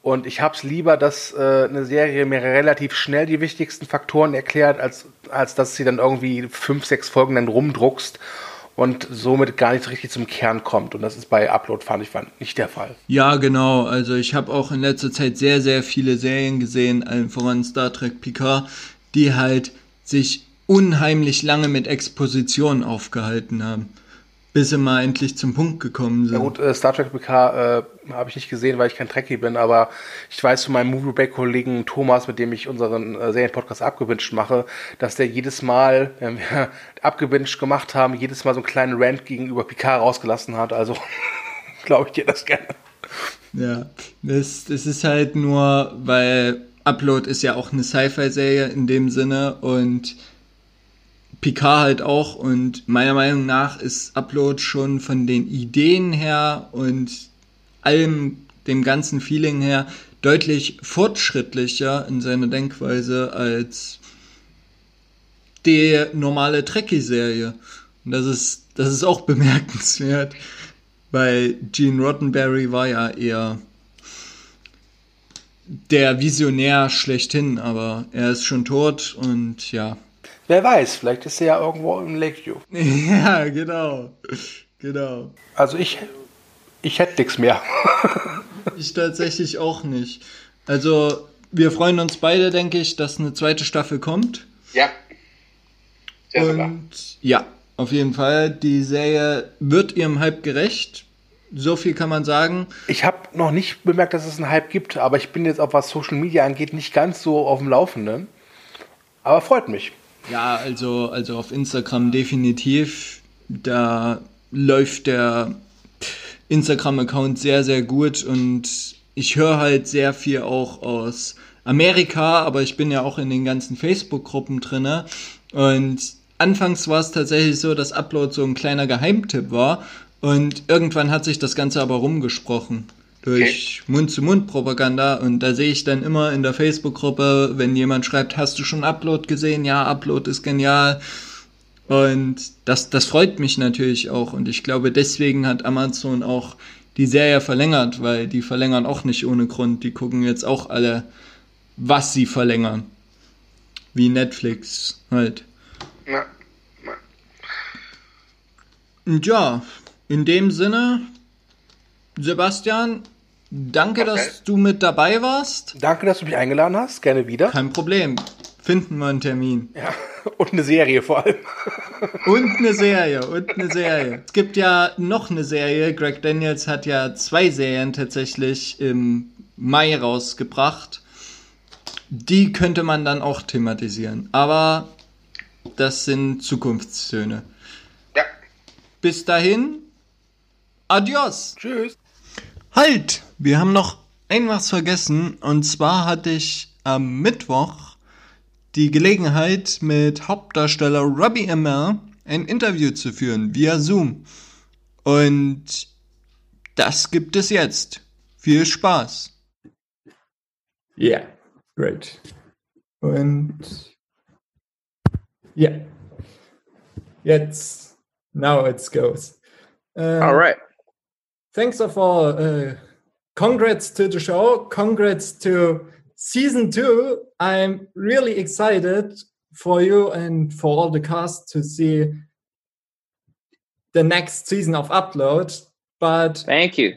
Und ich habe es lieber, dass äh, eine Serie mir relativ schnell die wichtigsten Faktoren erklärt, als, als dass sie dann irgendwie fünf, sechs Folgen dann rumdruckst und somit gar nicht richtig zum Kern kommt. Und das ist bei Upload, fand ich, nicht der Fall. Ja, genau. Also ich habe auch in letzter Zeit sehr, sehr viele Serien gesehen, allen voran Star Trek Picard, die halt sich unheimlich lange mit Exposition aufgehalten haben bis sie mal endlich zum Punkt gekommen sind. Ja gut, äh, Star Trek PK äh, habe ich nicht gesehen, weil ich kein Trekkie bin, aber ich weiß von meinem Movie Break Kollegen Thomas, mit dem ich unseren äh, Serienpodcast abgewünscht mache, dass der jedes Mal, wenn wir abgewünscht gemacht haben, jedes Mal so einen kleinen Rant gegenüber Picard rausgelassen hat. Also glaube ich dir das gerne. Ja, das, das ist halt nur, weil Upload ist ja auch eine Sci-Fi-Serie in dem Sinne und Picard halt auch und meiner Meinung nach ist Upload schon von den Ideen her und allem dem ganzen Feeling her deutlich fortschrittlicher in seiner Denkweise als die normale Trekkie-Serie. Und das ist, das ist auch bemerkenswert, weil Gene Roddenberry war ja eher der Visionär schlechthin, aber er ist schon tot und ja, Wer weiß, vielleicht ist er ja irgendwo im Lakeview. Ja, genau. Genau. Also ich, ich hätte nichts mehr. ich tatsächlich auch nicht. Also wir freuen uns beide, denke ich, dass eine zweite Staffel kommt. Ja. Sehr Und sogar. ja, auf jeden Fall. Die Serie wird ihrem Hype gerecht. So viel kann man sagen. Ich habe noch nicht bemerkt, dass es einen Hype gibt, aber ich bin jetzt auch was Social Media angeht nicht ganz so auf dem Laufenden. Aber freut mich. Ja, also, also auf Instagram definitiv. Da läuft der Instagram-Account sehr, sehr gut und ich höre halt sehr viel auch aus Amerika, aber ich bin ja auch in den ganzen Facebook-Gruppen drinne und anfangs war es tatsächlich so, dass Upload so ein kleiner Geheimtipp war und irgendwann hat sich das Ganze aber rumgesprochen durch okay. Mund-zu-Mund-Propaganda und da sehe ich dann immer in der Facebook-Gruppe, wenn jemand schreibt, hast du schon Upload gesehen? Ja, Upload ist genial. Und das, das freut mich natürlich auch und ich glaube, deswegen hat Amazon auch die Serie verlängert, weil die verlängern auch nicht ohne Grund. Die gucken jetzt auch alle, was sie verlängern. Wie Netflix halt. Ja. Und ja, in dem Sinne, Sebastian, danke, okay. dass du mit dabei warst. Danke, dass du mich eingeladen hast. Gerne wieder. Kein Problem. Finden wir einen Termin. Ja, und eine Serie vor allem. Und eine Serie, und eine Serie. Es gibt ja noch eine Serie. Greg Daniels hat ja zwei Serien tatsächlich im Mai rausgebracht. Die könnte man dann auch thematisieren. Aber das sind Zukunftssöhne. Ja. Bis dahin, adios. Tschüss. Halt! Wir haben noch ein was vergessen. Und zwar hatte ich am Mittwoch die Gelegenheit, mit Hauptdarsteller Robbie Amell ein Interview zu führen via Zoom. Und das gibt es jetzt. Viel Spaß. Yeah, great. Und ja, yeah. jetzt, now it goes. Um, All right. Thanks of all. Uh, congrats to the show. Congrats to season two. I'm really excited for you and for all the cast to see the next season of Upload. But thank you.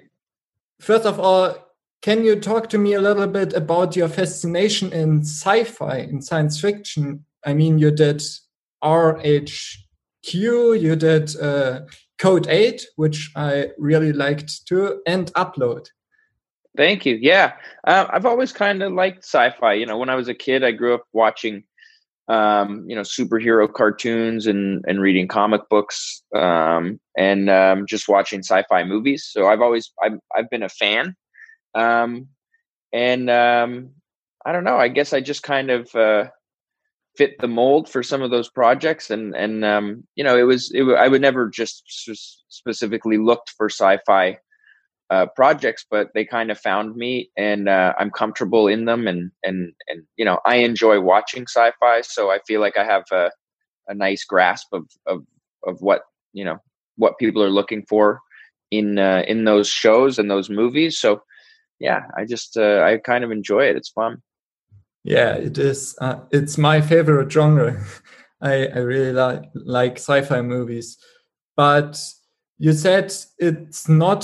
First of all, can you talk to me a little bit about your fascination in sci-fi, in science fiction? I mean, you did RHQ, you did uh, Code 8, which I really liked too, and Upload. Thank you. Yeah. Um, I've always kind of liked sci fi. You know, when I was a kid, I grew up watching, um, you know, superhero cartoons and, and reading comic books um, and um, just watching sci fi movies. So I've always, I've, I've been a fan. Um, and um, I don't know, I guess I just kind of, uh, fit the mold for some of those projects and and um, you know it was it, i would never just specifically looked for sci-fi uh, projects, but they kind of found me, and uh, I'm comfortable in them, and and and you know I enjoy watching sci-fi, so I feel like I have a, a nice grasp of of of what you know what people are looking for in uh, in those shows and those movies. So yeah, I just uh, I kind of enjoy it. It's fun. Yeah, it is. Uh, it's my favorite genre. I, I really like like sci-fi movies, but you said it's not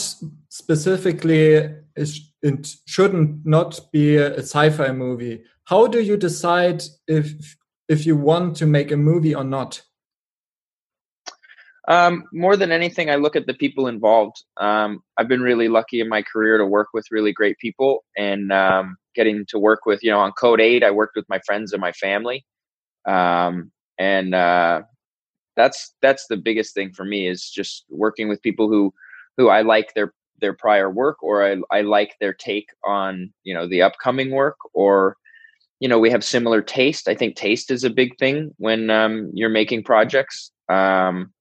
specifically it shouldn't not be a, sci-fi movie how do you decide if if you want to make a movie or not um, more than anything i look at the people involved. Um, i've been really lucky in my career to work with really great people and um, getting to work with you know on code 8 i worked with my friends and my family. Um, and uh, that's that's the biggest thing for me is just working with people who who I like their their prior work or I, I like their take on you know the upcoming work or you know we have similar taste. I think taste is a big thing when um, you're making projects. Um,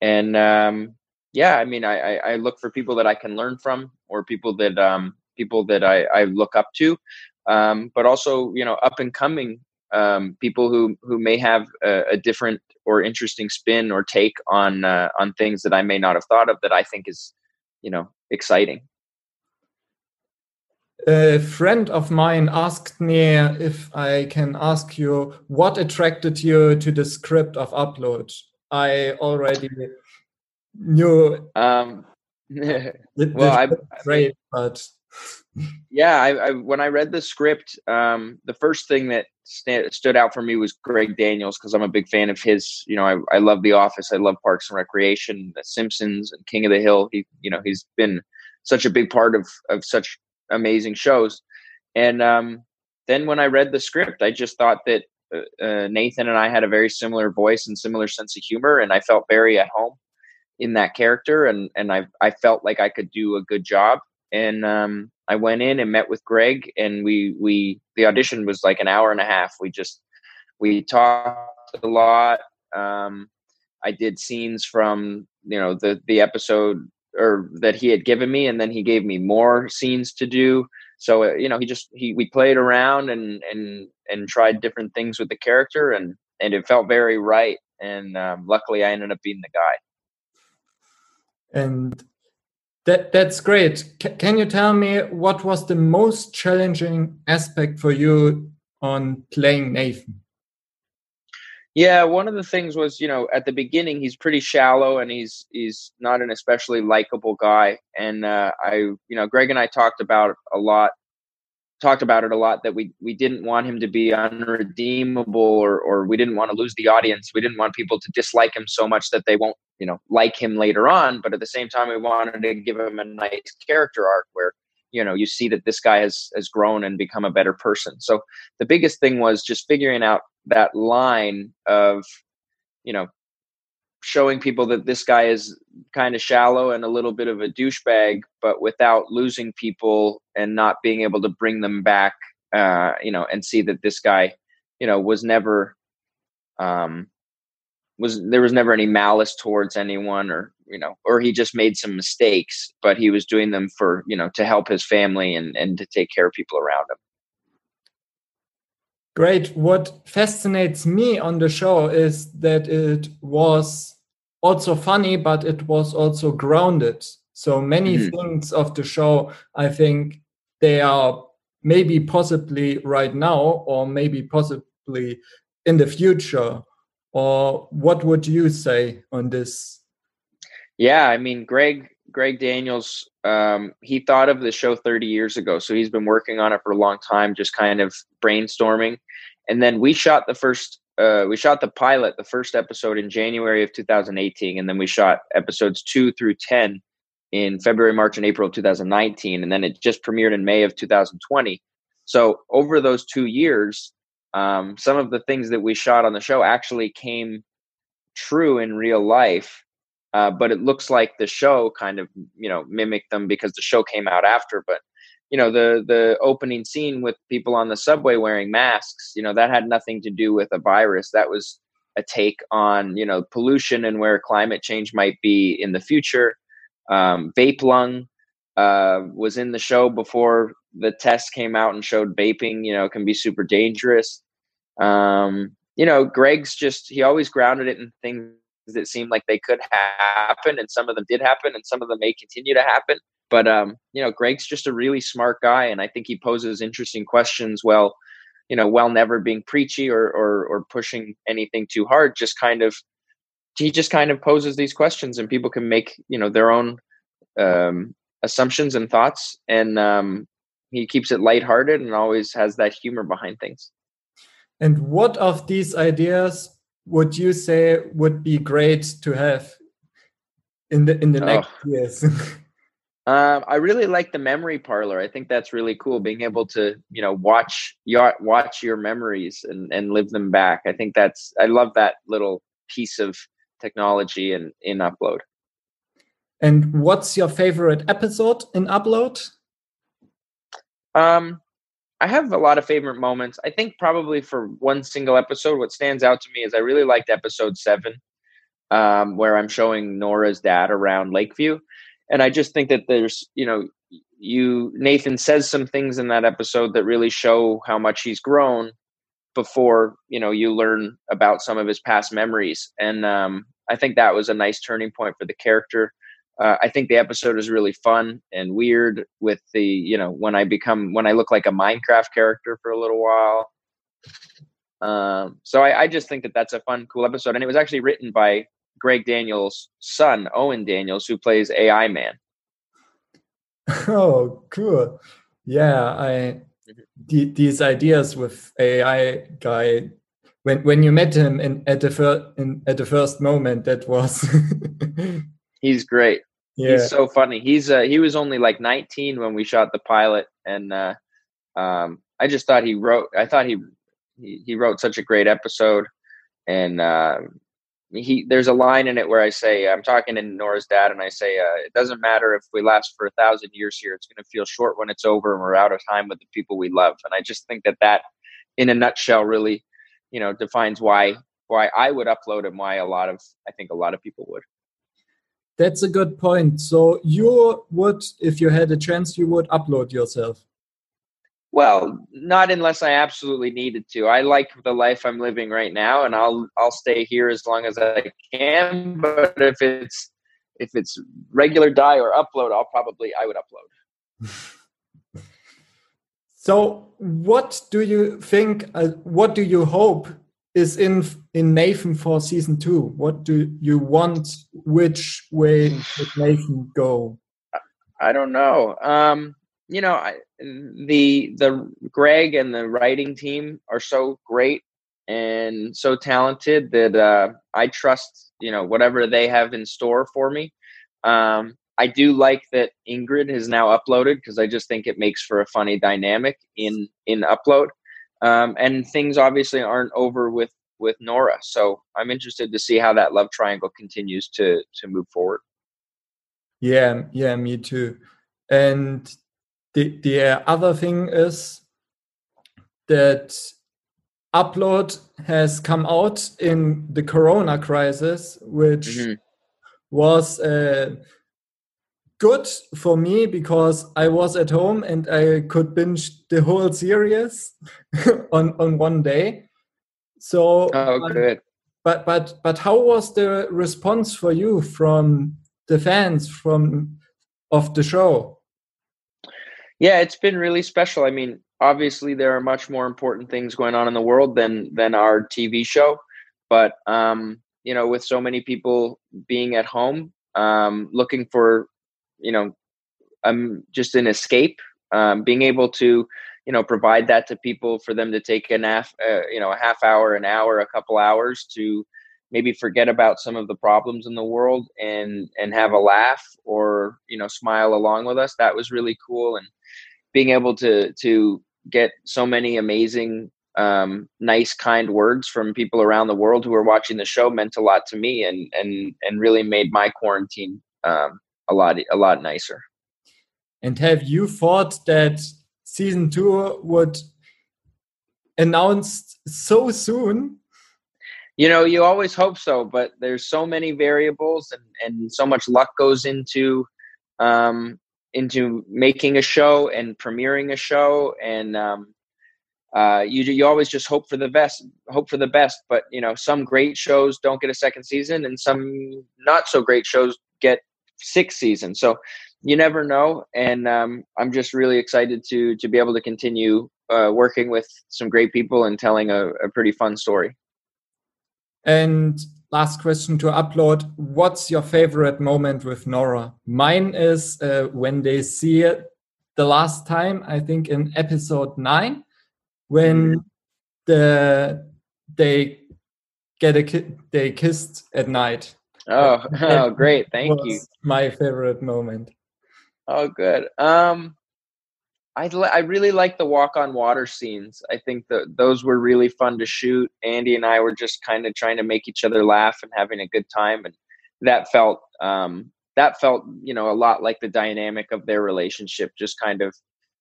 and um, yeah i mean I, I look for people that i can learn from or people that um, people that i, I look up to um, but also you know up and coming um, people who who may have a, a, different or interesting spin or take on uh, on things that I may not have thought of that I think is you know exciting. A friend of mine asked me if I can ask you what attracted you to the script of Upload. I already knew. Um, well, I, great, but yeah, I, I, when I read the script, um, the first thing that st- stood out for me was Greg Daniels because I'm a big fan of his. You know, I, I love The Office, I love Parks and Recreation, The Simpsons, and King of the Hill. He, you know, he's been such a big part of of such amazing shows. And um, then when I read the script, I just thought that uh, uh, Nathan and I had a very similar voice and similar sense of humor, and I felt very at home in that character, and and I I felt like I could do a good job. And um, I went in and met with Greg, and we we the audition was like an hour and a half. We just we talked a lot. Um, I did scenes from you know the the episode or that he had given me, and then he gave me more scenes to do. So uh, you know, he just he we played around and and and tried different things with the character, and and it felt very right. And um, luckily, I ended up being the guy. And that that's great. C can you tell me what was the most challenging aspect for you on playing Nathan? Yeah, one of the things was, you know, at the beginning he's pretty shallow and he's he's not an especially likable guy. And uh, I, you know, Greg and I talked about a lot talked about it a lot that we we didn't want him to be unredeemable or or we didn't want to lose the audience. We didn't want people to dislike him so much that they won't, you know, like him later on. But at the same time, we wanted to give him a nice character arc where you know you see that this guy has has grown and become a better person. So the biggest thing was just figuring out that line of you know showing people that this guy is kind of shallow and a little bit of a douchebag, but without losing people and not being able to bring them back, uh, you know, and see that this guy, you know, was never, um, was there was never any malice towards anyone or you know or he just made some mistakes but he was doing them for you know to help his family and and to take care of people around him Great. What fascinates me on the show is that it was also funny, but it was also grounded. So many mm things of the show, I think they are maybe possibly right now, or maybe possibly in the future. Or what would you say on this? Yeah, I mean, Greg Greg Daniels, um, he thought of the show 30 years ago. So he's been working on it for a long time, just kind of brainstorming. And then we shot the first, uh, we shot the pilot, the first episode in January of 2018. And then we shot episodes two through 10 in February, March, and April of 2019. And then it just premiered in May of 2020. So over those two years, um, some of the things that we shot on the show actually came true in real life uh, but it looks like the show kind of you know mimicked them because the show came out after but you know the the opening scene with people on the subway wearing masks you know that had nothing to do with a virus that was a take on you know pollution and where climate change might be in the future um, vape lung uh, was in the show before the test came out and showed vaping, you know, can be super dangerous. Um, you know, Greg's just he always grounded it in things that seemed like they could happen, and some of them did happen, and some of them may continue to happen. But um, you know, Greg's just a really smart guy, and I think he poses interesting questions. Well, you know, while never being preachy or or, or pushing anything too hard, just kind of he just kind of poses these questions, and people can make you know their own um, assumptions and thoughts, and um, he keeps it lighthearted and always has that humor behind things. And what of these ideas would you say would be great to have in the in the oh. next years? Um, I really like the memory parlor. I think that's really cool. Being able to, you know, watch your watch your memories and and live them back. I think that's I love that little piece of technology in in upload. And what's your favorite episode in upload? Um, I have a lot of favorite moments. I think probably for one single episode, what stands out to me is I really liked episode seven, um, where I'm showing Nora's dad around Lakeview and I just think that there's you know you Nathan says some things in that episode that really show how much he's grown before you know you learn about some of his past memories and um, I think that was a nice turning point for the character. Uh, I think the episode is really fun and weird with the you know when I become when I look like a Minecraft character for a little while. Um, so I, I just think that that's a fun, cool episode, and it was actually written by Greg Daniels' son, Owen Daniels, who plays AI Man. Oh, cool. Yeah, I the, these ideas with AI guy when when you met him in at the first in, at the first moment that was He's great. Yeah. He's so funny. He's uh, he was only like 19 when we shot the pilot and uh, um, I just thought he wrote I thought he he, he wrote such a great episode and uh, he there's a line in it where I say I'm talking to Nora's dad and I say uh, it doesn't matter if we last for a thousand years here it's going to feel short when it's over and we're out of time with the people we love and I just think that that in a nutshell really you know defines why why I would upload and why a lot of I think a lot of people would that's a good point so you would if you had a chance you would upload yourself well, not unless I absolutely needed to. I like the life I'm living right now, and I'll I'll stay here as long as I can. But if it's if it's regular die or upload, I'll probably I would upload. so, what do you think? Uh, what do you hope is in in Nathan for season two? What do you want? Which way would Nathan go? I don't know. Um, you know, I, the the Greg and the writing team are so great and so talented that uh, I trust you know whatever they have in store for me. Um, I do like that Ingrid has now uploaded because I just think it makes for a funny dynamic in in upload. Um, and things obviously aren't over with with Nora, so I'm interested to see how that love triangle continues to to move forward. Yeah, yeah, me too. And the, the other thing is that upload has come out in the corona crisis which mm-hmm. was uh, good for me because i was at home and i could binge the whole series on on one day so oh, um, good. but but but how was the response for you from the fans from of the show yeah, it's been really special. I mean, obviously there are much more important things going on in the world than than our TV show, but um, you know, with so many people being at home, um, looking for, you know, um, just an escape, um, being able to, you know, provide that to people for them to take a half, uh, you know, a half hour, an hour, a couple hours to maybe forget about some of the problems in the world and and have a laugh or you know smile along with us. That was really cool and being able to to get so many amazing um, nice kind words from people around the world who were watching the show meant a lot to me and and and really made my quarantine um, a lot a lot nicer. And have you thought that season two would announce so soon? You know you always hope so but there's so many variables and and so much luck goes into um into making a show and premiering a show and um, uh, you you always just hope for the best hope for the best but you know some great shows don't get a second season and some not so great shows get six seasons so you never know and um, i'm just really excited to to be able to continue uh, working with some great people and telling a, a pretty fun story. And last question to upload. What's your favorite moment with nora? Mine is uh, when they see it the last time i think in episode 9 when mm-hmm. the they get a ki they kissed at night oh oh great thank you my favorite moment oh good um I, I really like the walk on water scenes. I think that those were really fun to shoot. Andy and I were just kind of trying to make each other laugh and having a good time, and that felt um, that felt you know a lot like the dynamic of their relationship, just kind of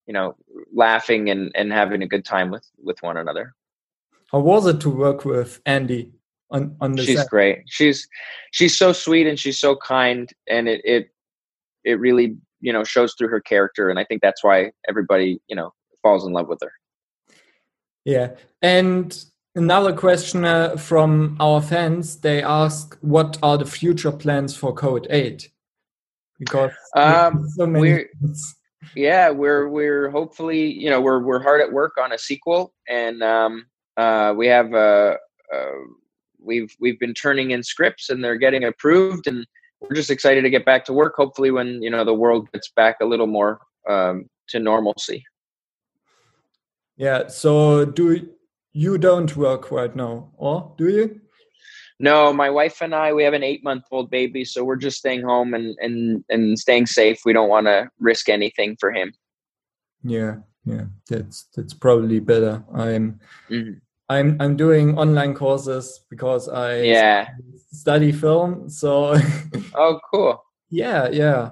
you know laughing and and having a good time with with one another. How was it to work with Andy on on the She's great. She's she's so sweet and she's so kind, and it it it really you know shows through her character and i think that's why everybody you know falls in love with her. Yeah. And another question uh, from our fans they ask what are the future plans for code 8 because um, so we're yeah we're we're hopefully you know we're we're hard at work on a sequel and um uh we have a, uh we've we've been turning in scripts and they're getting approved and we're just excited to get back to work. Hopefully, when you know the world gets back a little more um, to normalcy. Yeah. So, do you don't work right now, or do you? No, my wife and I we have an eight month old baby, so we're just staying home and and and staying safe. We don't want to risk anything for him. Yeah, yeah, that's that's probably better. I'm mm-hmm. I'm I'm doing online courses because I yeah study film. So oh, cool. yeah, yeah.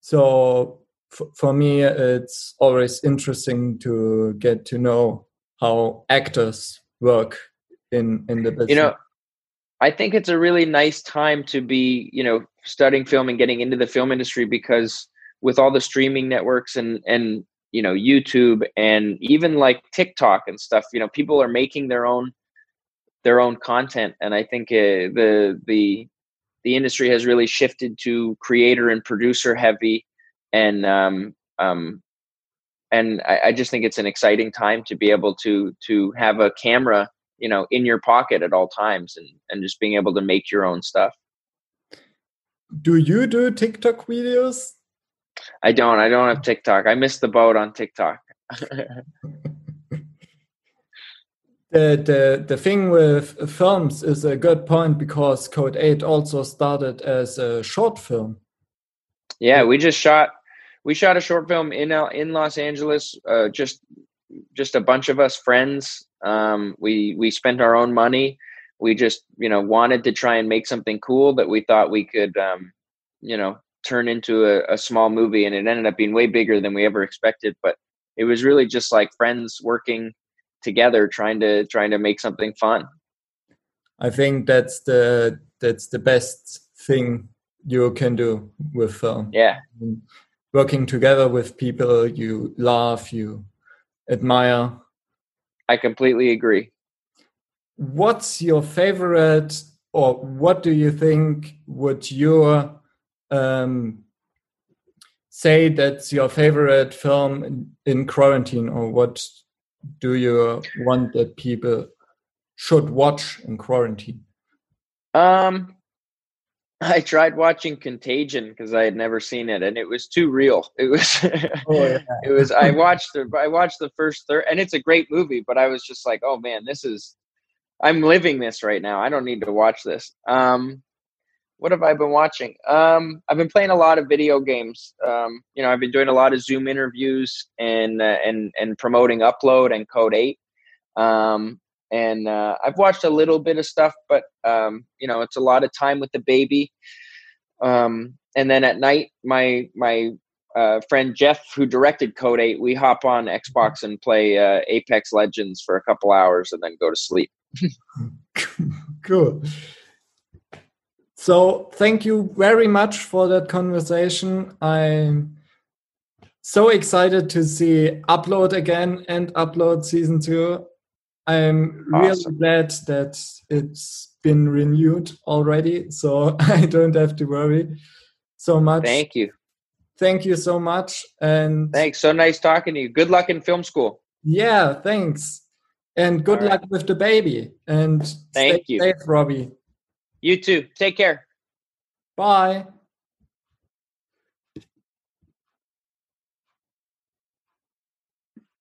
So f- for me, it's always interesting to get to know how actors work in in the business. You know, I think it's a really nice time to be you know studying film and getting into the film industry because with all the streaming networks and and you know youtube and even like tiktok and stuff you know people are making their own their own content and i think uh, the the the industry has really shifted to creator and producer heavy and um um and I, I just think it's an exciting time to be able to to have a camera you know in your pocket at all times and and just being able to make your own stuff. Do you do tiktok videos I don't. I don't have TikTok. I missed the boat on TikTok. the the the thing with films is a good point because Code Eight also started as a short film. Yeah, we just shot we shot a short film in in Los Angeles. Uh, just just a bunch of us friends. Um, we we spent our own money. We just you know wanted to try and make something cool that we thought we could um, you know turn into a, a small movie and it ended up being way bigger than we ever expected but it was really just like friends working together trying to trying to make something fun. I think that's the that's the best thing you can do with film. Yeah. Working together with people you love you admire. I completely agree. What's your favorite or what do you think would your um, say that's your favorite film in, in quarantine, or what do you want that people should watch in quarantine? Um, I tried watching Contagion because I had never seen it, and it was too real. It was, oh, yeah. it was. I watched the, I watched the first third, and it's a great movie. But I was just like, oh man, this is, I'm living this right now. I don't need to watch this. Um, what have I been watching? Um, I've been playing a lot of video games. Um, you know, I've been doing a lot of Zoom interviews and uh, and and promoting Upload and Code Eight. Um, and uh, I've watched a little bit of stuff, but um, you know, it's a lot of time with the baby. Um, and then at night, my my uh, friend Jeff, who directed Code Eight, we hop on Xbox and play uh, Apex Legends for a couple hours, and then go to sleep. cool. So thank you very much for that conversation. I'm so excited to see Upload again and Upload season two. I'm really Awesome. glad that it's been renewed already, so I don't have to worry so much. Thank you. Thank you so much. And Thanks. So nice talking to you. Good luck in film school. yeah, thanks. And good right. luck with the baby. And Thank you. safe, Robbie. You too. Take care. Bye.